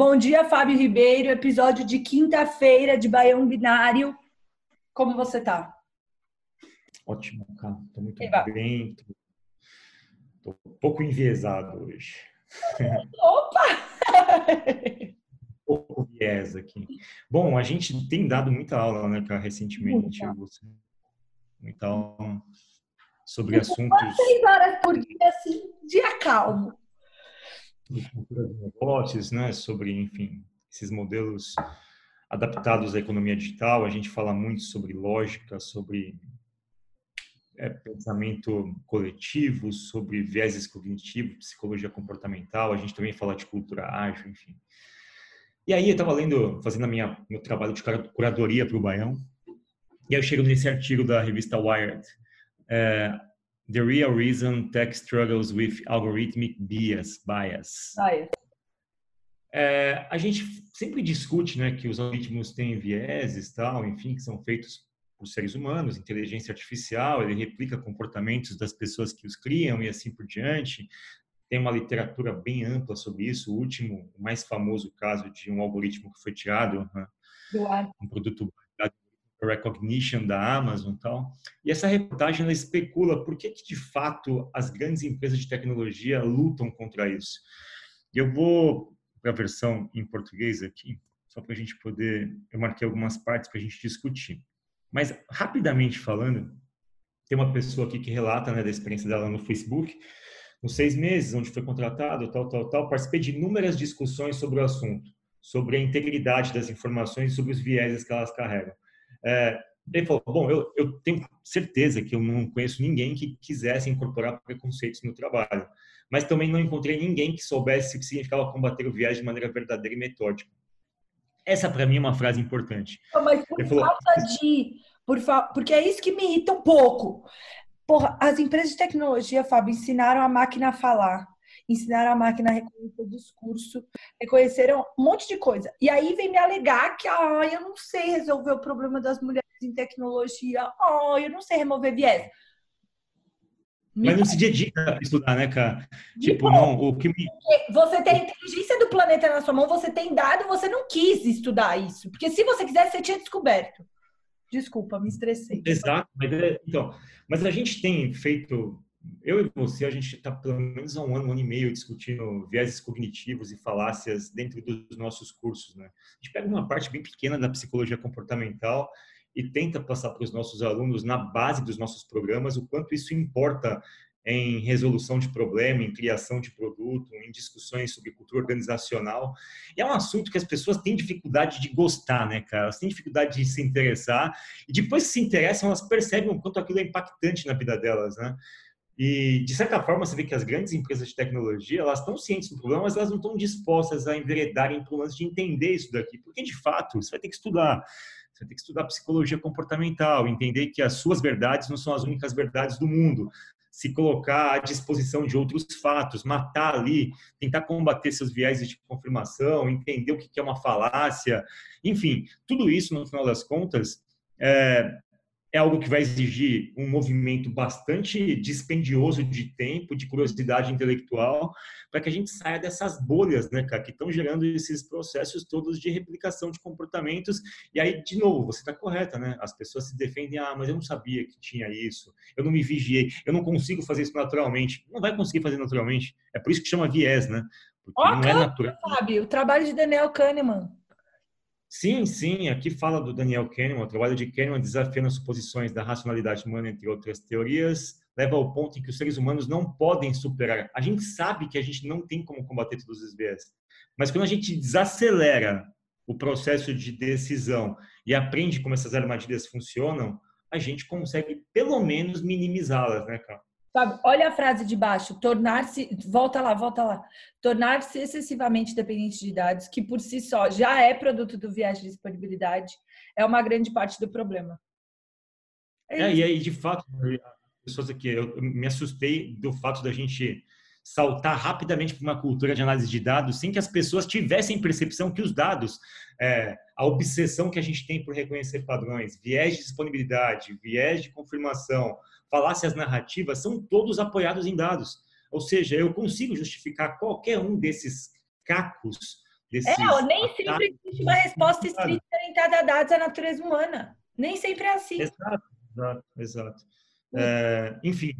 Bom dia, Fábio Ribeiro, episódio de quinta-feira de Baião Binário. Como você tá? Ótimo, cara. Tô muito Eba. bem. Tô, tô um pouco enviesado hoje. Opa! Um pouco viés aqui. Bom, a gente tem dado muita aula, né, cara, recentemente. Muita. Aula sobre assuntos Seis horas por dia, assim, dia calmo. De cultura de negócios, né, sobre, enfim, esses modelos adaptados à economia digital. A gente fala muito sobre lógica, sobre é, pensamento coletivo, sobre vieses cognitivos, psicologia comportamental. A gente também fala de cultura ágil, enfim. E aí eu estava lendo, fazendo a minha meu trabalho de cura- curadoria para o Baião, e aí eu chego nesse artigo da revista Wired, é, The Real Reason Tech Struggles with Algorithmic Bias. bias. Vai. É, a gente sempre discute né, que os algoritmos têm vieses, tal, enfim, que são feitos por seres humanos, inteligência artificial, ele replica comportamentos das pessoas que os criam e assim por diante. Tem uma literatura bem ampla sobre isso. O último, o mais famoso caso de um algoritmo que foi tirado, Do ar. um produto Recognition da Amazon e tal. E essa reportagem ela especula por que, que de fato as grandes empresas de tecnologia lutam contra isso. E eu vou para a versão em português aqui, só para a gente poder. Eu marquei algumas partes para a gente discutir. Mas rapidamente falando, tem uma pessoa aqui que relata né, da experiência dela no Facebook. Nos seis meses, onde foi contratado, tal, tal, tal, participei de inúmeras discussões sobre o assunto, sobre a integridade das informações, sobre os vieses que elas carregam. É, ele falou: Bom, eu, eu tenho certeza que eu não conheço ninguém que quisesse incorporar preconceitos no trabalho, mas também não encontrei ninguém que soubesse o que significava combater o viés de maneira verdadeira e metódica. Essa, para mim, é uma frase importante. Mas por falou- falta de. Por fa... Porque é isso que me irrita um pouco. Porra, as empresas de tecnologia, Fábio, ensinaram a máquina a falar, ensinaram a máquina a reconhecer discurso, reconheceram um monte de coisa. E aí vem me alegar que, ah, eu não sei resolver o problema das mulheres em tecnologia, ah, eu não sei remover viés. Me Mas não se dedica a estudar, né, cara? Me Tipo, não, o que me, Você tem a inteligência do planeta na sua mão, você tem dado, você não quis estudar isso. Porque se você quisesse, você tinha descoberto. Desculpa, me estressei. Exato, mas, é- então, mas a gente tem feito, eu e você, a gente está pelo menos há um ano, um ano e meio discutindo vieses cognitivos e falácias dentro dos nossos cursos, né? A gente pega uma parte bem pequena da psicologia comportamental e tenta passar para os nossos alunos, na base dos nossos programas, o quanto isso importa em resolução de problema, em criação de produto, em discussões sobre cultura organizacional. E é um assunto que as pessoas têm dificuldade de gostar, né, cara? Elas têm dificuldade de se interessar e depois que se interessam, elas percebem o quanto aquilo é impactante na vida delas, né? E, de certa forma, você vê que as grandes empresas de tecnologia, elas estão cientes do problema, mas elas não estão dispostas a enveredarem para o lance de entender isso daqui. Porque, de fato, você vai ter que estudar. Você vai ter que estudar psicologia comportamental, entender que as suas verdades não são as únicas verdades do mundo. Se colocar à disposição de outros fatos, matar ali, tentar combater seus viéses de confirmação, entender o que é uma falácia. Enfim, tudo isso, no final das contas, é, é algo que vai exigir um movimento bastante dispendioso de tempo, de curiosidade intelectual, para que a gente saia dessas bolhas, né, cara, que estão gerando esses processos todos de replicação de comportamentos. E aí, de novo, você está correta, né? As pessoas se defendem, ah, mas eu não sabia que tinha isso, eu não me vigiei, eu não consigo fazer isso naturalmente. Não vai conseguir fazer naturalmente. É por isso que chama viés, né? Porque Ó, não é natural. Fábio, o trabalho de Daniel Kahneman. Sim, sim, aqui fala do Daniel Kahneman, o trabalho de Kahneman desafiando as suposições da racionalidade humana, entre outras teorias, leva ao ponto em que os seres humanos não podem superar. A gente sabe que a gente não tem como combater todos os viés, mas quando a gente desacelera o processo de decisão e aprende como essas armadilhas funcionam, a gente consegue pelo menos minimizá-las, né, cara? Sabe, olha a frase de baixo, tornar-se, volta lá, volta lá, tornar-se excessivamente dependente de dados, que por si só já é produto do viés de disponibilidade, é uma grande parte do problema. É, é e aí, de fato, pessoas aqui, eu me assustei do fato da gente saltar rapidamente para uma cultura de análise de dados sem que as pessoas tivessem percepção que os dados, é, a obsessão que a gente tem por reconhecer padrões, viés de disponibilidade, viés de confirmação, falácias narrativas, são todos apoiados em dados. Ou seja, eu consigo justificar qualquer um desses cacos. Desses é, nem sempre existe uma resposta estrita orientada a dados à natureza humana. Nem sempre é assim. Exato, exato, exato. É, enfim,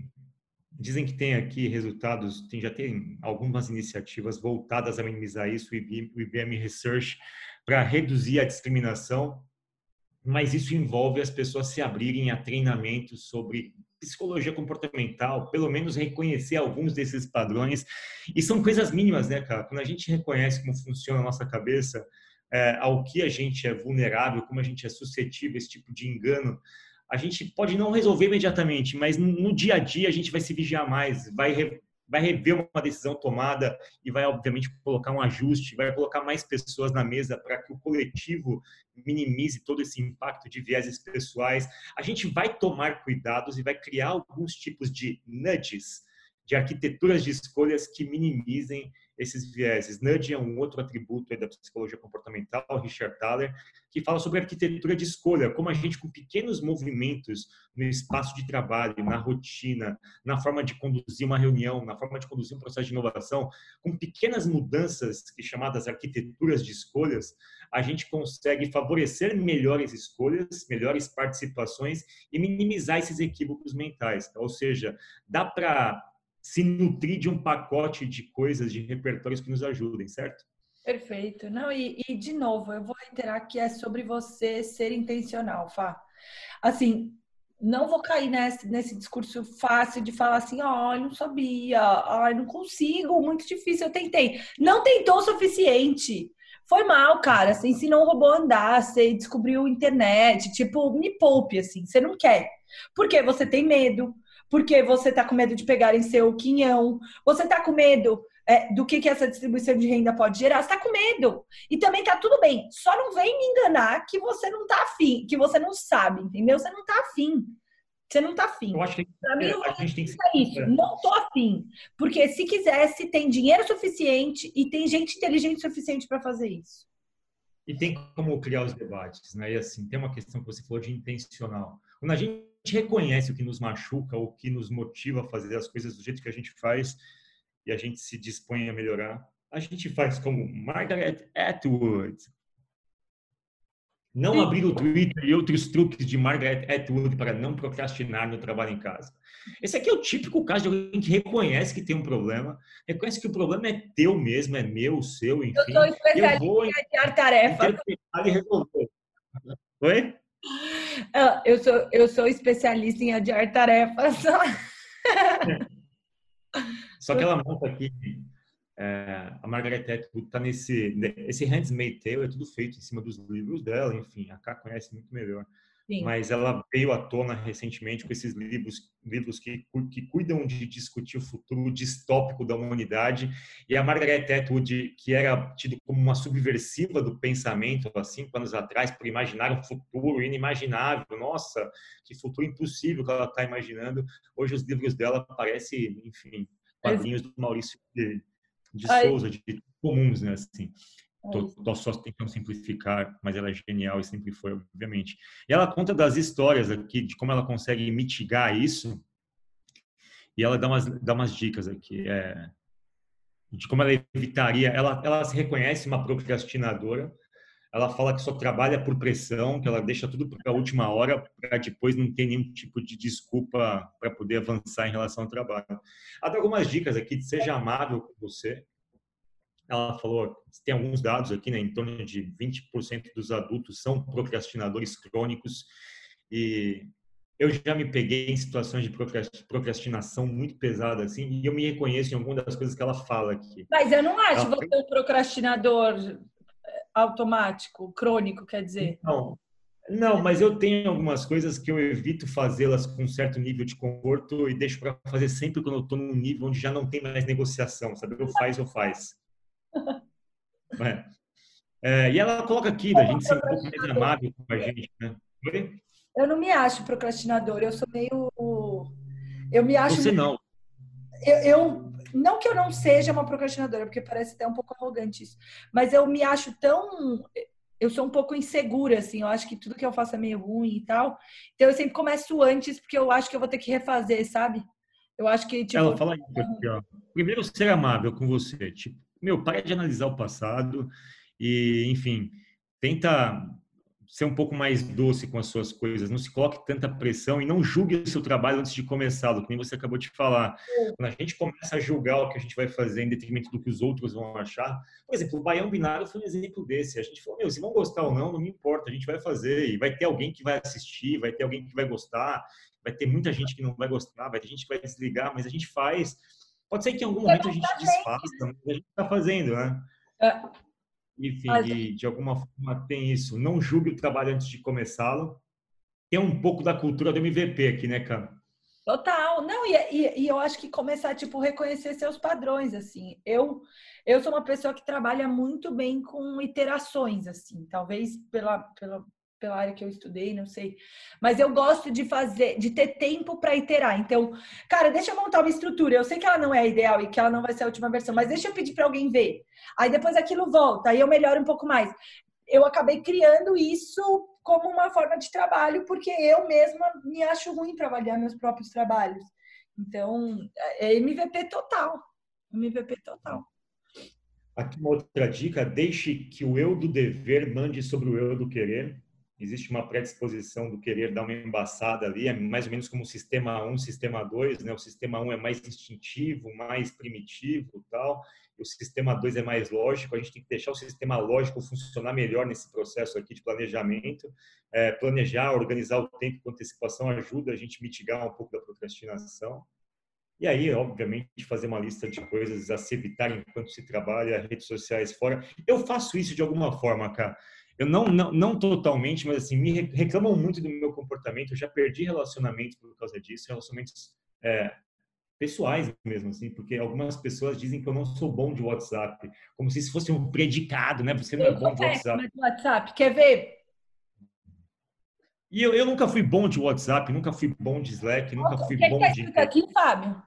dizem que tem aqui resultados, tem, já tem algumas iniciativas voltadas a minimizar isso, o IBM, Research, para reduzir a discriminação, mas isso envolve as pessoas se abrirem a treinamentos sobre psicologia comportamental, pelo menos reconhecer alguns desses padrões. E são coisas mínimas, né, cara? Quando a gente reconhece como funciona a nossa cabeça, é, ao que a gente é vulnerável, como a gente é suscetível a esse tipo de engano, a gente pode não resolver imediatamente, mas no dia a dia a gente vai se vigiar mais, vai, re, vai rever uma decisão tomada e vai, obviamente, colocar um ajuste, vai colocar mais pessoas na mesa para que o coletivo minimize todo esse impacto de vieses pessoais. A gente vai tomar cuidados e vai criar alguns tipos de nudges, de arquiteturas de escolhas que minimizem esses vieses. Nudge é um outro atributo da psicologia comportamental, Richard Thaler, que fala sobre arquitetura de escolha, como a gente, com pequenos movimentos no espaço de trabalho, na rotina, na forma de conduzir uma reunião, na forma de conduzir um processo de inovação, com pequenas mudanças, que chamadas arquiteturas de escolhas, a gente consegue favorecer melhores escolhas, melhores participações e minimizar esses equívocos mentais. Ou seja, dá para se nutrir de um pacote de coisas, de repertórios que nos ajudem, certo? Perfeito. Não, e, e de novo, eu vou reiterar que é sobre você ser intencional, Fá. Assim, não vou cair nesse, nesse discurso fácil de falar assim, ó, oh, não sabia, ai, não consigo, muito difícil, eu tentei. Não tentou o suficiente. Foi mal, cara. Você ensinou um robô a andar, você descobriu internet, tipo, me poupe, assim, você não quer. Porque você tem medo, porque você está com medo de pegarem seu quinhão, você está com medo é, do que, que essa distribuição de renda pode gerar, você está com medo. E também tá tudo bem. Só não vem me enganar que você não tá afim, que você não sabe, entendeu? Você não tá afim. Você não tá afim. Eu acho que pra mim, a gente tem que ser isso. Não tô afim. Porque se quisesse, tem dinheiro suficiente e tem gente inteligente suficiente para fazer isso. E tem como criar os debates, né? E assim, tem uma questão que você falou de intencional. Quando a gente reconhece o que nos machuca, o que nos motiva a fazer as coisas do jeito que a gente faz e a gente se dispõe a melhorar, a gente faz como Margaret Atwood. Não Sim. abrir o Twitter e outros truques de Margaret Atwood para não procrastinar no trabalho em casa. Esse aqui é o típico caso de alguém que reconhece que tem um problema, reconhece que o problema é teu mesmo, é meu, seu, enfim. Eu sou especialista eu vou em tarefa. E resolver. Oi? Ah, eu sou, eu sou especialista em adiar tarefas. Só que ela monta aqui, é, a Margaret Atwood está nesse, esse Handmaid's Tale é tudo feito em cima dos livros dela, enfim, a Ká conhece muito melhor. Sim. mas ela veio à tona recentemente com esses livros, livros que, que cuidam de discutir o futuro distópico da humanidade. E a Margaret Atwood, que era tido como uma subversiva do pensamento há cinco anos atrás, por imaginar um futuro inimaginável, nossa, que futuro impossível que ela está imaginando. Hoje os livros dela parecem, enfim, quadrinhos do Maurício de, de Souza, de comuns, né? Assim. Estou só tentando simplificar, mas ela é genial e sempre foi, obviamente. E ela conta das histórias aqui, de como ela consegue mitigar isso. E ela dá umas, dá umas dicas aqui. É, de como ela evitaria. Ela, ela se reconhece uma procrastinadora. Ela fala que só trabalha por pressão, que ela deixa tudo para a última hora, para depois não ter nenhum tipo de desculpa para poder avançar em relação ao trabalho. Ela dá algumas dicas aqui de seja amável com você, ela falou, tem alguns dados aqui, né, em torno de 20% dos adultos são procrastinadores crônicos e eu já me peguei em situações de procrastinação muito pesada assim, e eu me reconheço em algumas das coisas que ela fala aqui. Mas eu não acho ela... você um procrastinador eh, automático, crônico, quer dizer. Não. Não, mas eu tenho algumas coisas que eu evito fazê-las com um certo nível de conforto e deixo para fazer sempre quando eu estou num nível onde já não tem mais negociação, sabe? Eu faz ou faz. É. É, e ela coloca aqui da gente ser um pouco mais amável com a gente, né? Oi? Eu não me acho procrastinador, eu sou meio. Eu me acho. Você não. Eu, eu, não que eu não seja uma procrastinadora, porque parece até um pouco arrogante isso, mas eu me acho tão. Eu sou um pouco insegura, assim, eu acho que tudo que eu faço é meio ruim e tal. Então eu sempre começo antes, porque eu acho que eu vou ter que refazer, sabe? Eu acho que. Tipo, Ela fala isso aqui, ó. Primeiro, ser amável com você. Tipo, meu, para de analisar o passado e, enfim, tenta ser um pouco mais doce com as suas coisas, não se coloque tanta pressão e não julgue o seu trabalho antes de começá-lo, como você acabou de falar. Quando a gente começa a julgar o que a gente vai fazer em detrimento do que os outros vão achar, por exemplo, o Baião Binário foi um exemplo desse. A gente falou, meu, se vão gostar ou não, não me importa, a gente vai fazer e vai ter alguém que vai assistir, vai ter alguém que vai gostar, vai ter muita gente que não vai gostar, vai ter gente que vai desligar, mas a gente faz. Pode ser que em algum momento a gente desfaça, mas a gente está fazendo, né? É. Enfim, e de alguma forma tem isso. Não julgue o trabalho antes de começá-lo. Tem um pouco da cultura do MVP aqui, né, cara? Total. Não, e, e, e, eu acho que começar, tipo, reconhecer seus padrões, assim. Eu, eu sou uma pessoa que trabalha muito bem com iterações, assim. Talvez pela, pela, pela área que eu estudei, não sei. Mas eu gosto de fazer, de ter tempo para iterar. Então, cara, deixa eu montar uma estrutura. Eu sei que ela não é ideal e que ela não vai ser a última versão, mas deixa eu pedir para alguém ver. Aí depois aquilo volta, aí eu melhoro um pouco mais. Eu acabei criando isso como uma forma de trabalho, porque eu mesma me acho ruim trabalhar meus próprios trabalhos. Então, é MVP total. MVP total. Aqui uma outra dica: deixe que o eu do dever mande sobre o eu do querer existe uma predisposição do querer dar uma embaçada ali, é mais ou menos como o sistema 1, sistema 2, né? O sistema 1 é mais instintivo, mais primitivo, tal, e o sistema 2 é mais lógico. A gente tem que deixar o sistema lógico funcionar melhor nesse processo aqui de planejamento. É, planejar, organizar o tempo com antecipação ajuda a gente mitigar um pouco da procrastinação. E aí, obviamente, fazer uma lista de coisas a se evitar enquanto se trabalha, redes sociais fora. Eu faço isso de alguma forma, cara eu não, não, não totalmente, mas assim, me reclamam muito do meu comportamento. Eu já perdi relacionamentos por causa disso, relacionamentos é, pessoais mesmo, assim, porque algumas pessoas dizem que eu não sou bom de WhatsApp, como se isso fosse um predicado, né? Você não é bom de WhatsApp. De WhatsApp. Quer ver? E eu, eu nunca fui bom de WhatsApp, nunca fui bom de Slack, nunca fui que bom que de. Tá aqui, Fábio?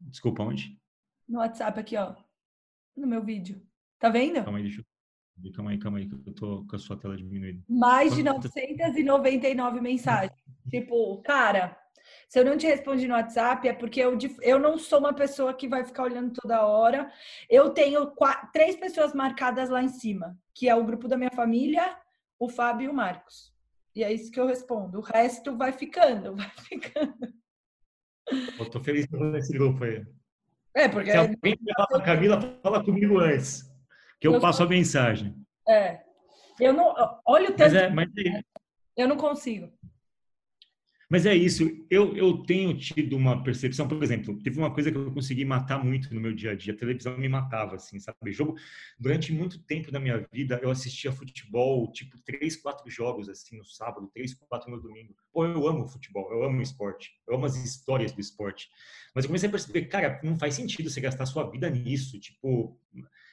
Desculpa, onde? No WhatsApp aqui, ó. No meu vídeo. Tá vendo? Calma aí, deixa eu Calma aí, calma aí, que eu tô com a sua tela diminuída. Mais de 999 mensagens. tipo, cara, se eu não te respondi no WhatsApp, é porque eu, eu não sou uma pessoa que vai ficar olhando toda hora. Eu tenho quatro, três pessoas marcadas lá em cima, que é o grupo da minha família, o Fábio e o Marcos. E é isso que eu respondo. O resto vai ficando, vai ficando. Eu tô feliz por esse grupo aí. É, porque. Se alguém falar com a Camila, fala comigo antes que eu, eu passo a mensagem. É. Eu não. Olha o tanto. Mas é, mas é... Eu não consigo. Mas é isso. Eu, eu tenho tido uma percepção, por exemplo, teve uma coisa que eu consegui matar muito no meu dia a dia. A televisão me matava, assim, sabe? Jogo. Durante muito tempo da minha vida, eu assistia futebol, tipo, três, quatro jogos, assim, no sábado, três, quatro no domingo. Pô, eu amo futebol, eu amo esporte, eu amo as histórias do esporte. Mas eu comecei a perceber, cara, não faz sentido você gastar sua vida nisso. Tipo,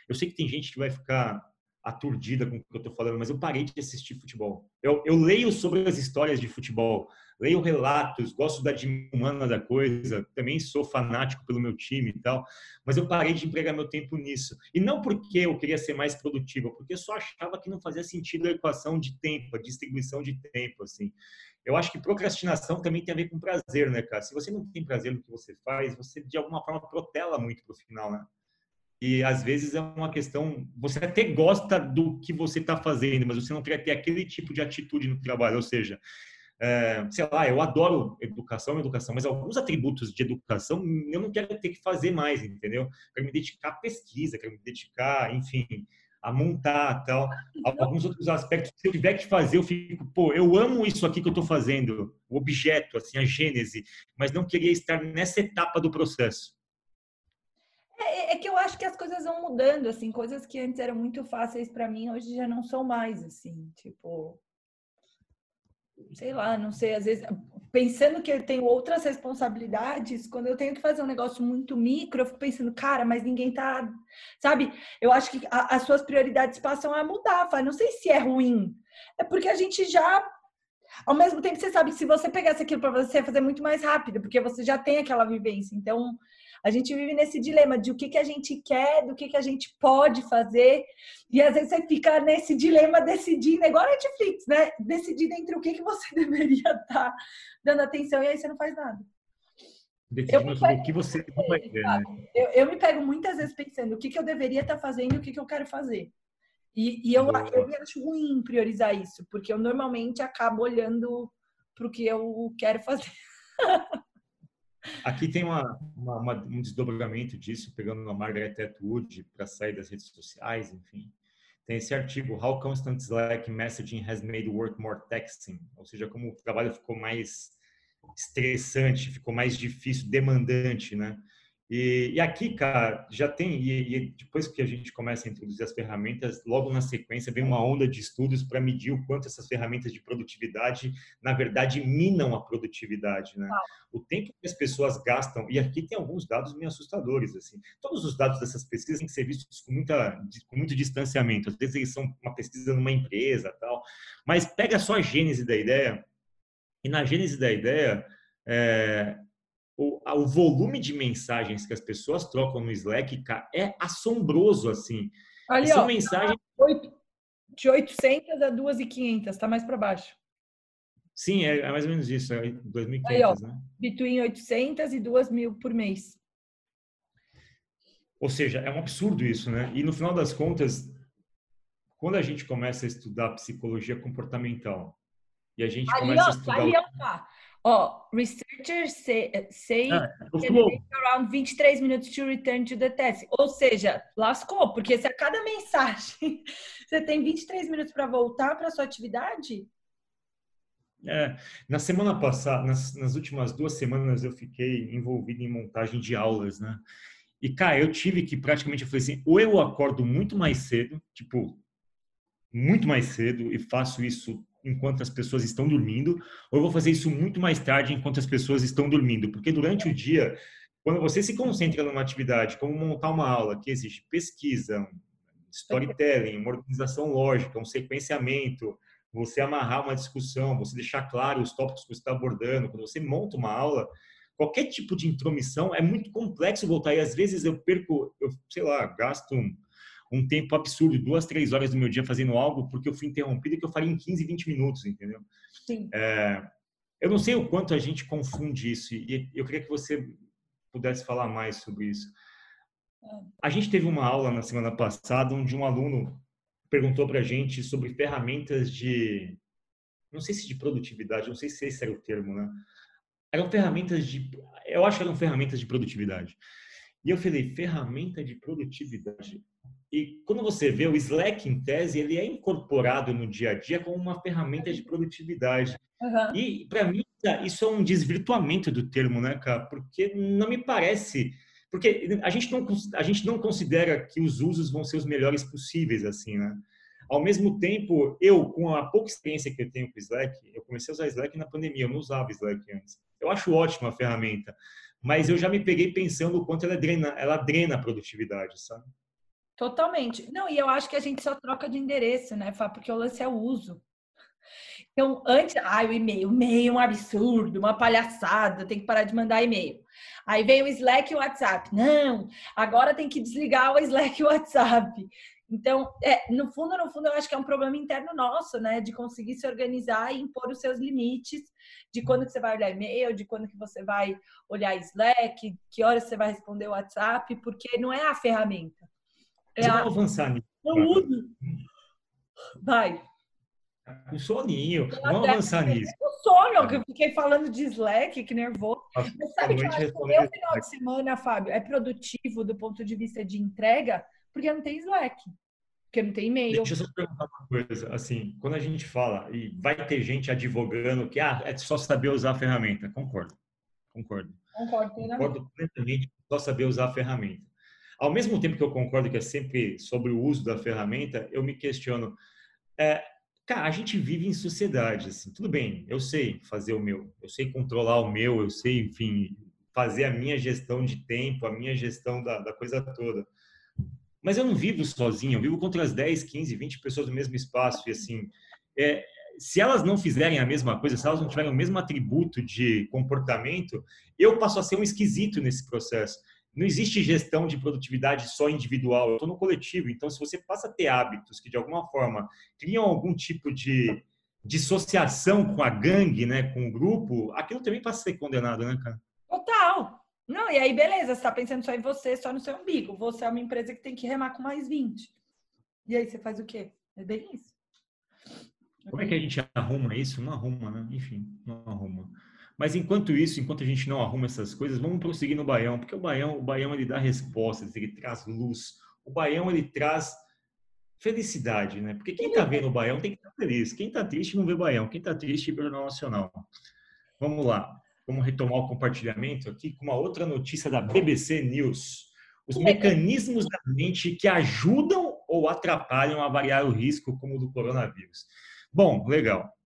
eu sei que tem gente que vai ficar aturdida com o que eu estou falando, mas eu parei de assistir futebol. Eu, eu, leio sobre as histórias de futebol, leio relatos, gosto da humana da coisa, também sou fanático pelo meu time e tal, mas eu parei de empregar meu tempo nisso. E não porque eu queria ser mais produtivo, porque eu só achava que não fazia sentido a equação de tempo, a distribuição de tempo, assim. Eu acho que procrastinação também tem a ver com prazer, né, cara? Se você não tem prazer no que você faz, você de alguma forma protela muito pro final, né? E às vezes é uma questão, você até gosta do que você está fazendo, mas você não quer ter aquele tipo de atitude no trabalho. Ou seja, é, sei lá, eu adoro educação, educação, mas alguns atributos de educação eu não quero ter que fazer mais, entendeu? Quero me dedicar à pesquisa, quero me dedicar, enfim, a montar tal. Alguns outros aspectos, se eu tiver que fazer, eu fico, pô, eu amo isso aqui que eu estou fazendo, o objeto, assim, a gênese, mas não queria estar nessa etapa do processo. É, é, que eu acho que as coisas vão mudando, assim, coisas que antes eram muito fáceis para mim, hoje já não são mais, assim, tipo. sei lá, não sei, às vezes pensando que eu tenho outras responsabilidades, quando eu tenho que fazer um negócio muito micro, eu fico pensando, cara, mas ninguém tá, sabe? Eu acho que a, as suas prioridades passam a mudar. Fala, não sei se é ruim, é porque a gente já ao mesmo tempo você sabe que se você pegasse aquilo para você, ia fazer muito mais rápido, porque você já tem aquela vivência. Então, a gente vive nesse dilema de o que, que a gente quer, do que, que a gente pode fazer. E às vezes você fica nesse dilema decidindo, igual a Netflix, né? Decidindo entre o que, que você deveria estar dando atenção e aí você não faz nada. Decidindo o que você não vai ver, né? eu, eu, me pego muitas vezes pensando o que, que eu deveria estar fazendo e o que, que eu quero fazer. E, e eu, eu me acho ruim priorizar isso, porque eu normalmente acabo olhando para o que eu quero fazer. Aqui tem uma, uma, uma, um desdobramento disso, pegando a Margaret Atwood para sair das redes sociais, enfim. Tem esse artigo, How Constant Slack Messaging Has Made Work More Taxing, ou seja, como o trabalho ficou mais estressante, ficou mais difícil, demandante, né? E, e, aqui, cara, já tem, e, e, depois que a gente começa a introduzir as ferramentas, logo na sequência vem uma onda de estudos para medir o quanto essas ferramentas de produtividade, na verdade, minam a produtividade, né? O tempo que as pessoas gastam, e aqui tem alguns dados meio assustadores, assim. Todos os dados dessas pesquisas têm que ser vistos com, muita, com muito distanciamento. Às vezes eles são uma pesquisa numa empresa tal, mas pega só a gênese da ideia, e na gênese da ideia, é, o, o volume de mensagens que as pessoas trocam no Slack cara, é assombroso, assim. Ali, São ó, mensagens... De 800 a 2.500, está mais para baixo. Sim, é, é, mais ou menos isso, é 2.500, Aí, ó, né? Between 800 e 2.000 por mês. Ou seja, é um absurdo isso, né? E no final das contas, quando a gente começa a estudar psicologia comportamental e a gente ali, começa ó, a estudar... Ali, ó, Oh, researchers say, say ah, around 23 minutes to return to the test. Ou seja, lascou, porque se a cada mensagem você tem 23 minutos para voltar para sua atividade. É, na semana passada, nas, nas últimas duas semanas, eu fiquei envolvido em montagem de aulas, né? E, cara, eu tive que praticamente, eu falei assim, ou eu acordo muito mais cedo, tipo, muito mais cedo e faço isso enquanto as pessoas estão dormindo, ou eu vou fazer isso muito mais tarde enquanto as pessoas estão dormindo, porque durante o dia, quando você se concentra numa atividade, como montar uma aula que exige pesquisa, storytelling, uma organização lógica, um sequenciamento, você amarrar uma discussão, você deixar claro os tópicos que você está abordando, quando você monta uma aula, qualquer tipo de intromissão é muito complexo voltar e às vezes eu perco, eu sei lá, gasto um um tempo absurdo, duas, três horas do meu dia fazendo algo porque eu fui interrompido que eu faria em 15, 20 minutos, entendeu? Sim. É, eu não sei o quanto a gente confunde isso e eu queria que você pudesse falar mais sobre isso. É. A gente teve uma aula na semana passada onde um aluno perguntou para a gente sobre ferramentas de, não sei se de produtividade, não sei se esse era o termo, né? Eram ferramentas de, eu acho que eram ferramentas de produtividade. E eu falei, ferramenta de produtividade. E quando você vê o Slack, em tese, ele é incorporado no dia a dia como uma ferramenta de produtividade. Uhum. E, para mim, isso é um desvirtuamento do termo, né, cara? Porque não me parece. Porque a gente não, a gente não considera que os usos vão ser os melhores possíveis, assim, né? Ao mesmo tempo, eu, com a pouca experiência que eu tenho com o Slack, eu comecei a usar Slack na pandemia, eu não usava Slack antes. Eu acho ótima a ferramenta, mas eu já me peguei pensando o quanto ela drena, ela drena a produtividade, sabe? Totalmente. Não, e eu acho que a gente só troca de endereço, né, Fá? Porque o lance é o uso. Então, antes, ai, o e-mail, o e-mail é um absurdo, uma palhaçada, tem que parar de mandar e-mail. Aí vem o Slack e o WhatsApp. Não, agora tem que desligar o Slack e o WhatsApp. Então, é, no fundo, no fundo, eu acho que é um problema interno nosso, né? De conseguir se organizar e impor os seus limites de quando que você vai olhar e-mail, de quando que você vai olhar Slack, que horas você vai responder o WhatsApp, porque não é a ferramenta. É a... Avançar nisso. Uso. Vai. Um soninho. Vamos avançar nisso. O sono, que eu fiquei falando de Slack, que nervoso. Mas sabe que eu acho que o meu final de semana, Fábio, é produtivo do ponto de vista de entrega, porque não tem Slack. Porque não tem e-mail. Deixa eu só perguntar uma coisa. Assim, quando a gente fala, e vai ter gente advogando que ah, é só saber usar a ferramenta. Concordo. Concordo. Concordo Concordo plenamente só saber usar a ferramenta. Ao mesmo tempo que eu concordo que é sempre sobre o uso da ferramenta, eu me questiono. É, Cara, a gente vive em sociedade, assim, tudo bem, eu sei fazer o meu, eu sei controlar o meu, eu sei, enfim, fazer a minha gestão de tempo, a minha gestão da, da coisa toda. Mas eu não vivo sozinho, eu vivo contra as 10, 15, 20 pessoas no mesmo espaço, e assim, é, se elas não fizerem a mesma coisa, se elas não tiverem o mesmo atributo de comportamento, eu passo a ser um esquisito nesse processo. Não existe gestão de produtividade só individual, eu estou no coletivo. Então, se você passa a ter hábitos que, de alguma forma, criam algum tipo de dissociação com a gangue, né, com o grupo, aquilo também passa a ser condenado, né, cara? Total. Não, e aí, beleza, você está pensando só em você, só no seu umbigo. Você é uma empresa que tem que remar com mais 20. E aí, você faz o quê? É bem isso. Como é que a gente arruma isso? Não arruma, né? Enfim, não arruma. Mas enquanto isso, enquanto a gente não arruma essas coisas, vamos prosseguir no Baião, porque o Baião, o Baião ele dá respostas, ele traz luz. O Baião ele traz felicidade, né? Porque quem tá vendo o Baião tem que estar feliz. Quem tá triste não vê Baião. Quem tá triste vê o Jornal Nacional. Vamos lá. Vamos retomar o compartilhamento aqui com uma outra notícia da BBC News. Os mecanismos da mente que ajudam ou atrapalham a variar o risco, como o do coronavírus. Bom, legal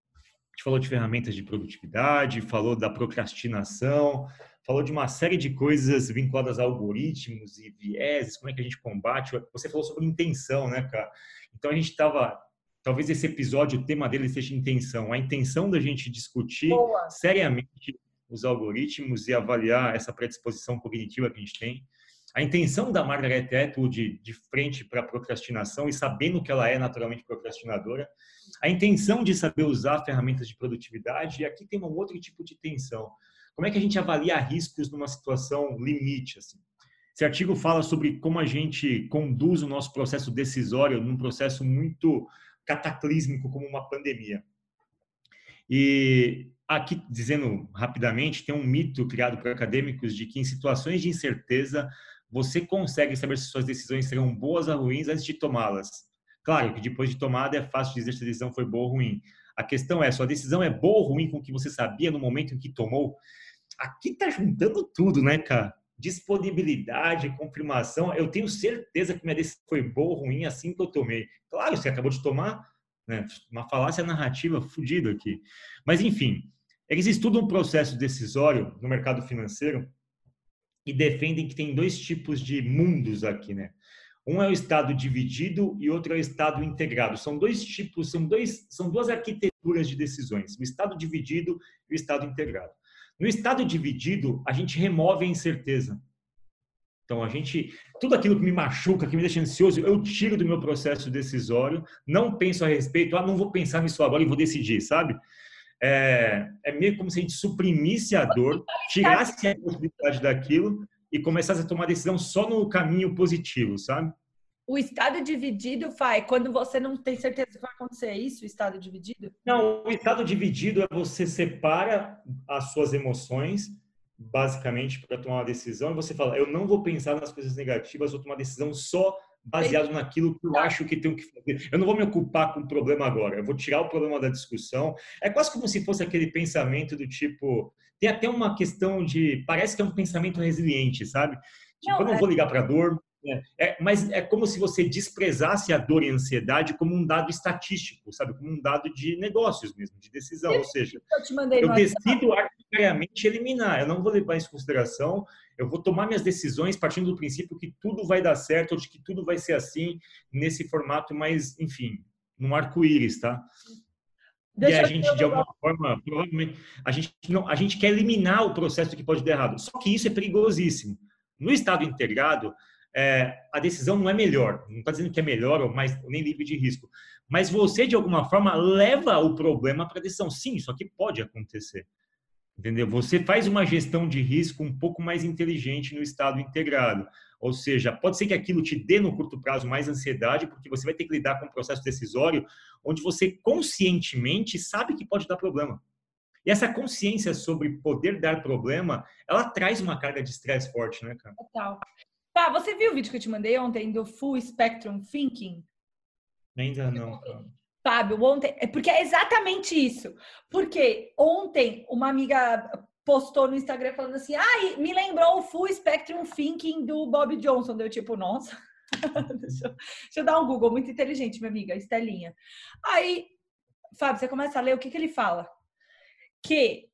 gente falou de ferramentas de produtividade, falou da procrastinação, falou de uma série de coisas vinculadas a algoritmos e vieses, como é que a gente combate. Você falou sobre intenção, né, cara? Então a gente estava, talvez esse episódio, o tema dele seja intenção. A intenção da gente discutir Boa. seriamente os algoritmos e avaliar essa predisposição cognitiva que a gente tem. A intenção da Margaret Atwood de frente para a procrastinação e sabendo que ela é naturalmente procrastinadora, a intenção de saber usar ferramentas de produtividade, e aqui tem um outro tipo de tensão. Como é que a gente avalia riscos numa situação limite? Assim? Esse artigo fala sobre como a gente conduz o nosso processo decisório num processo muito cataclísmico como uma pandemia. E aqui, dizendo rapidamente, tem um mito criado por acadêmicos de que em situações de incerteza você consegue saber se suas decisões serão boas ou ruins antes de tomá-las. Claro que depois de tomada é fácil dizer se a decisão foi boa ou ruim. A questão é, sua decisão é boa ou ruim com o que você sabia no momento em que tomou? Aqui tá juntando tudo, né, cara? Disponibilidade, confirmação. Eu tenho certeza que minha decisão foi boa ou ruim assim que eu tomei. Claro, você acabou de tomar, né? Uma falácia narrativa fodida aqui. Mas, enfim, eles estudam o processo decisório no mercado financeiro e defendem que tem dois tipos de mundos aqui, né? Um é o estado dividido e outro é o estado integrado. São dois tipos, são, dois, são duas arquiteturas de decisões: o estado dividido e o estado integrado. No estado dividido, a gente remove a incerteza. Então, a gente, tudo aquilo que me machuca, que me deixa ansioso, eu tiro do meu processo decisório, não penso a respeito, ah, não vou pensar nisso agora e vou decidir, sabe? É, é meio como se a gente suprimisse a dor, tirasse a possibilidade daquilo e começasse a tomar decisão só no caminho positivo, sabe? O estado dividido, Fai, quando você não tem certeza que vai acontecer é isso, o estado dividido? Não, o estado dividido é você separa as suas emoções, basicamente, para tomar uma decisão, e você fala, eu não vou pensar nas coisas negativas, vou tomar decisão só baseado naquilo que eu acho que tenho que fazer. Eu não vou me ocupar com o problema agora, eu vou tirar o problema da discussão. É quase como se fosse aquele pensamento do tipo, tem até uma questão de, parece que é um pensamento resiliente, sabe? Tipo, não, eu não é... vou ligar para a dor, é, é, mas é como se você desprezasse a dor e a ansiedade como um dado estatístico, sabe? Como um dado de negócios mesmo, de decisão. Ou seja, eu, eu decido arbitrariamente eliminar, eu não vou levar isso em consideração, eu vou tomar minhas decisões partindo do princípio que tudo vai dar certo, ou de que tudo vai ser assim, nesse formato mais, enfim, num arco-íris, tá? Deixa e a gente, de alguma forma, provavelmente, a gente, não, a gente quer eliminar o processo que pode dar errado. Só que isso é perigosíssimo. No estado integrado, é, a decisão não é melhor. Não está dizendo que é melhor ou mais nem livre de risco. Mas você, de alguma forma, leva o problema para a decisão. Sim, isso aqui pode acontecer. Entendeu? Você faz uma gestão de risco um pouco mais inteligente no estado integrado. Ou seja, pode ser que aquilo te dê no curto prazo mais ansiedade, porque você vai ter que lidar com um processo decisório onde você conscientemente sabe que pode dar problema. E essa consciência sobre poder dar problema, ela traz uma carga de estresse forte, né, cara? Total. Tá, você viu o vídeo que eu te mandei ontem do Full Spectrum Thinking? Ainda não, cara. Fábio, ontem, é porque é exatamente isso. Porque ontem uma amiga postou no Instagram falando assim: ah, me lembrou o Full Spectrum Thinking do Bob Johnson. Deu tipo, nossa. deixa, eu, deixa, eu, dar um Google, muito inteligente, minha amiga, Estelinha. Aí Fábio, você começa a ler o que, que ele fala? Que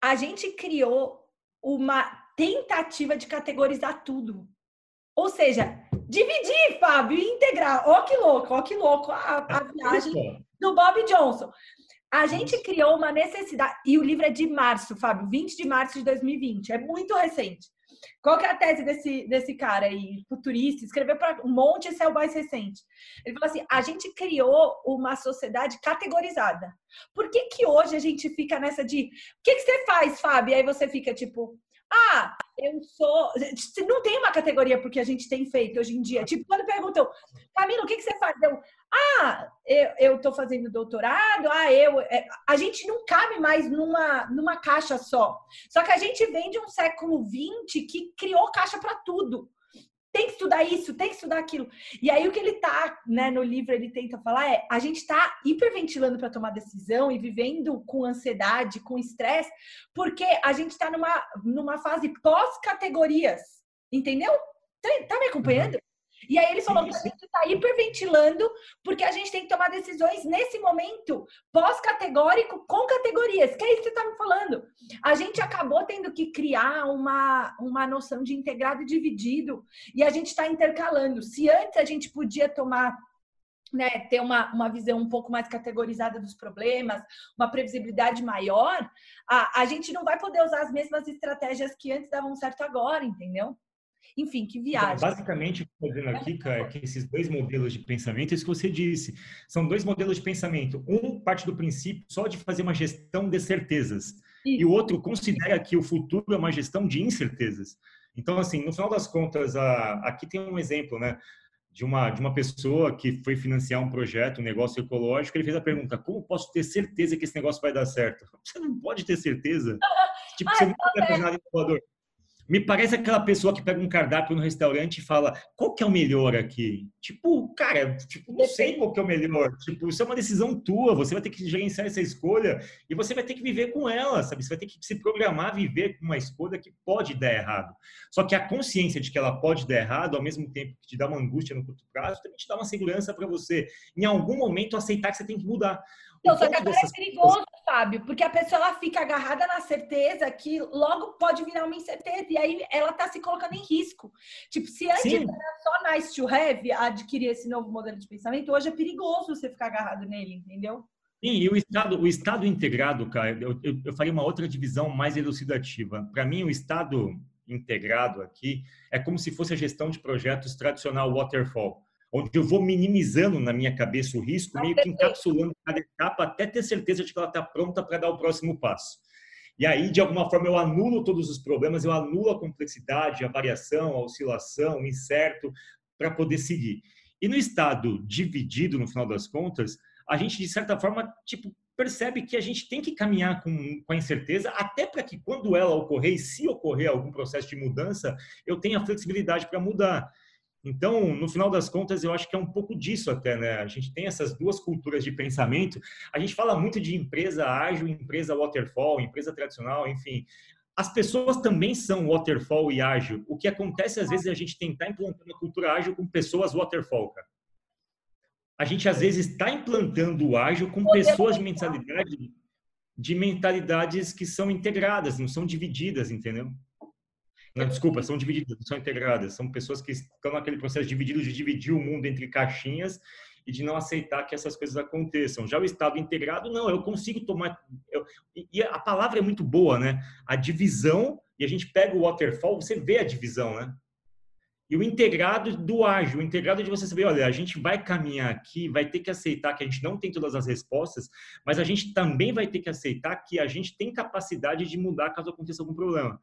a gente criou uma tentativa de categorizar tudo. Ou seja, dividir, Fábio, e integrar. Ó que louco, ó que louco a, a viagem do Bob Johnson. A gente criou uma necessidade, e o livro é de março, Fábio, 20 de março de 2020, é muito recente. Qual que é a tese desse, desse cara aí, futurista? Escreveu para um monte e saiu mais recente. Ele falou assim: a gente criou uma sociedade categorizada. Por que, que hoje a gente fica nessa de o que, que você faz, Fábio? E aí você fica tipo, ah, eu sou. Não tem uma categoria porque a gente tem feito hoje em dia. Tipo, quando perguntam, Camila, o que, que você faz? Eu, ah, eu estou fazendo doutorado, ah, eu. É, a gente não cabe mais numa, numa caixa só. Só que a gente vem de um século XX que criou caixa para tudo tem que estudar isso, tem que estudar aquilo. E aí o que ele tá, né, no livro ele tenta falar é, a gente tá hiperventilando para tomar decisão e vivendo com ansiedade, com estresse, porque a gente tá numa numa fase pós-categorias, entendeu? Tá, tá me acompanhando? Uhum. E aí ele falou que a gente está hiperventilando porque a gente tem que tomar decisões nesse momento pós-categórico com categorias, que é isso que você está me falando. A gente acabou tendo que criar uma, uma noção de integrado e dividido e a gente está intercalando. Se antes a gente podia tomar né, ter uma, uma visão um pouco mais categorizada dos problemas, uma previsibilidade maior, a, a gente não vai poder usar as mesmas estratégias que antes davam certo agora, entendeu? Enfim, que viagem. Basicamente, o que estou vendo aqui, cara, é que esses dois modelos de pensamento, é isso que você disse, são dois modelos de pensamento. Um parte do princípio só de fazer uma gestão de certezas, isso. e o outro considera que o futuro é uma gestão de incertezas. Então, assim, no final das contas, a, aqui tem um exemplo, né? De uma, de uma pessoa que foi financiar um projeto, um negócio ecológico, ele fez a pergunta: como posso ter certeza que esse negócio vai dar certo? Você não pode ter certeza. tipo, você não vai cozinhar inovador. Me parece aquela pessoa que pega um cardápio no restaurante e fala: qual que é o melhor aqui? Tipo, cara, tipo, não sei qual que é o melhor. Tipo, isso é uma decisão tua. Você vai ter que gerenciar essa escolha e você vai ter que viver com ela, sabe? Você vai ter que se programar a viver com uma escolha que pode dar errado. Só que a consciência de que ela pode dar errado, ao mesmo tempo que te dá uma angústia no curto prazo, também te dá uma segurança para você, em algum momento, aceitar que você tem que mudar. Não, só que agora é perigoso, Fábio, porque a pessoa ela fica agarrada na certeza que logo pode virar uma incerteza e aí ela tá se colocando em risco. Tipo, se antes Sim. era só nice to have adquirir esse novo modelo de pensamento, hoje é perigoso você ficar agarrado nele, entendeu? Sim, e o Estado, o Estado integrado, cara, eu, eu, eu faria uma outra divisão mais elucidativa. Para mim, o Estado integrado aqui é como se fosse a gestão de projetos tradicional waterfall onde eu vou minimizando na minha cabeça o risco, meio que encapsulando cada etapa até ter certeza de que ela está pronta para dar o próximo passo. E aí, de alguma forma, eu anulo todos os problemas, eu anulo a complexidade, a variação, a oscilação, o incerto, para poder seguir. E no estado dividido, no final das contas, a gente, de certa forma, tipo, percebe que a gente tem que caminhar com, com a incerteza, até para que quando ela ocorrer, e se ocorrer algum processo de mudança, eu tenha flexibilidade para mudar. Então, no final das contas, eu acho que é um pouco disso até, né? A gente tem essas duas culturas de pensamento. A gente fala muito de empresa ágil, empresa waterfall, empresa tradicional, enfim. As pessoas também são waterfall e ágil. O que acontece às vezes é a gente tentar implantar uma cultura ágil com pessoas waterfall, cara. A gente às vezes está implantando o ágil com pessoas de mentalidade de mentalidades que são integradas, não são divididas, entendeu? Não, desculpa, são divididas, são integradas. São pessoas que estão naquele processo dividido de dividir o mundo entre caixinhas e de não aceitar que essas coisas aconteçam. Já o Estado integrado, não, eu consigo tomar. Eu, e a palavra é muito boa, né? A divisão, e a gente pega o waterfall, você vê a divisão, né? E o integrado do ágil, o integrado de você saber, olha, a gente vai caminhar aqui, vai ter que aceitar que a gente não tem todas as respostas, mas a gente também vai ter que aceitar que a gente tem capacidade de mudar caso aconteça algum problema.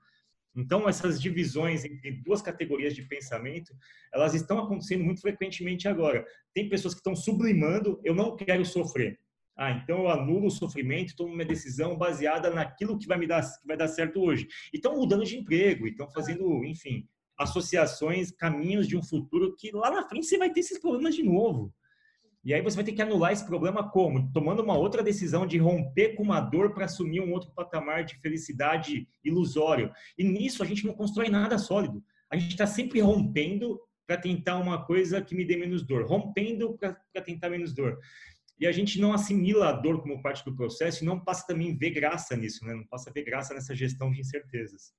Então, essas divisões entre duas categorias de pensamento, elas estão acontecendo muito frequentemente agora. Tem pessoas que estão sublimando, eu não quero sofrer. Ah, então eu anulo o sofrimento, tomo uma decisão baseada naquilo que vai me dar, que vai dar certo hoje. E estão mudando de emprego, estão fazendo, enfim, associações, caminhos de um futuro que lá na frente você vai ter esses problemas de novo. E aí você vai ter que anular esse problema como? Tomando uma outra decisão de romper com uma dor para assumir um outro patamar de felicidade ilusório. E nisso a gente não constrói nada sólido. A gente está sempre rompendo para tentar uma coisa que me dê menos dor, rompendo para tentar menos dor. e a gente não assimila a dor como parte do processo e não passa também ver graça nisso, né? Não passa a ver graça nessa gestão de incertezas.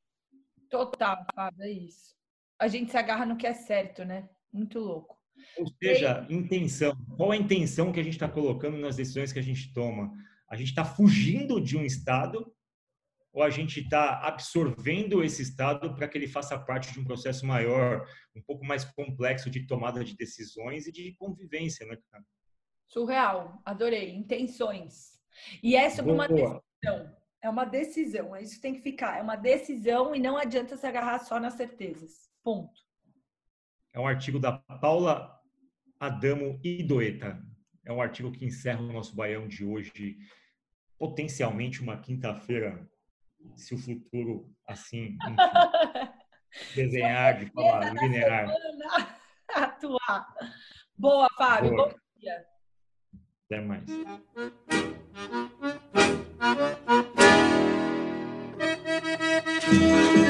Total, Fábio, é isso. A gente se agarra no que é certo, né? Muito louco. Ou seja, intenção. Qual a intenção que a gente está colocando nas decisões que a gente toma? A gente está fugindo de um estado ou a gente está absorvendo esse estado para que ele faça parte de um processo maior, um pouco mais complexo de tomada de decisões e de convivência, né, cara? Surreal, adorei. Intenções. E é sobre uma decisão. É uma decisão, é isso que tem que ficar. É uma decisão e não adianta se agarrar só nas certezas. Ponto. É um artigo da Paula Adamo Idoeta. É um artigo que encerra o nosso baião de hoje, potencialmente uma quinta-feira, se o futuro assim enfim, desenhar de forma linear. Atuar. Boa, Fábio. Boa. Bom dia. Até mais.